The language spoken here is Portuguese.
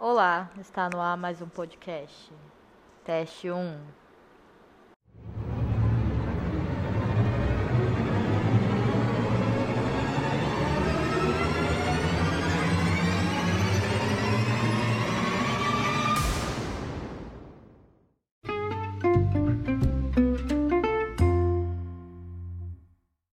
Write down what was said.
Olá, está no ar mais um podcast. Teste 1.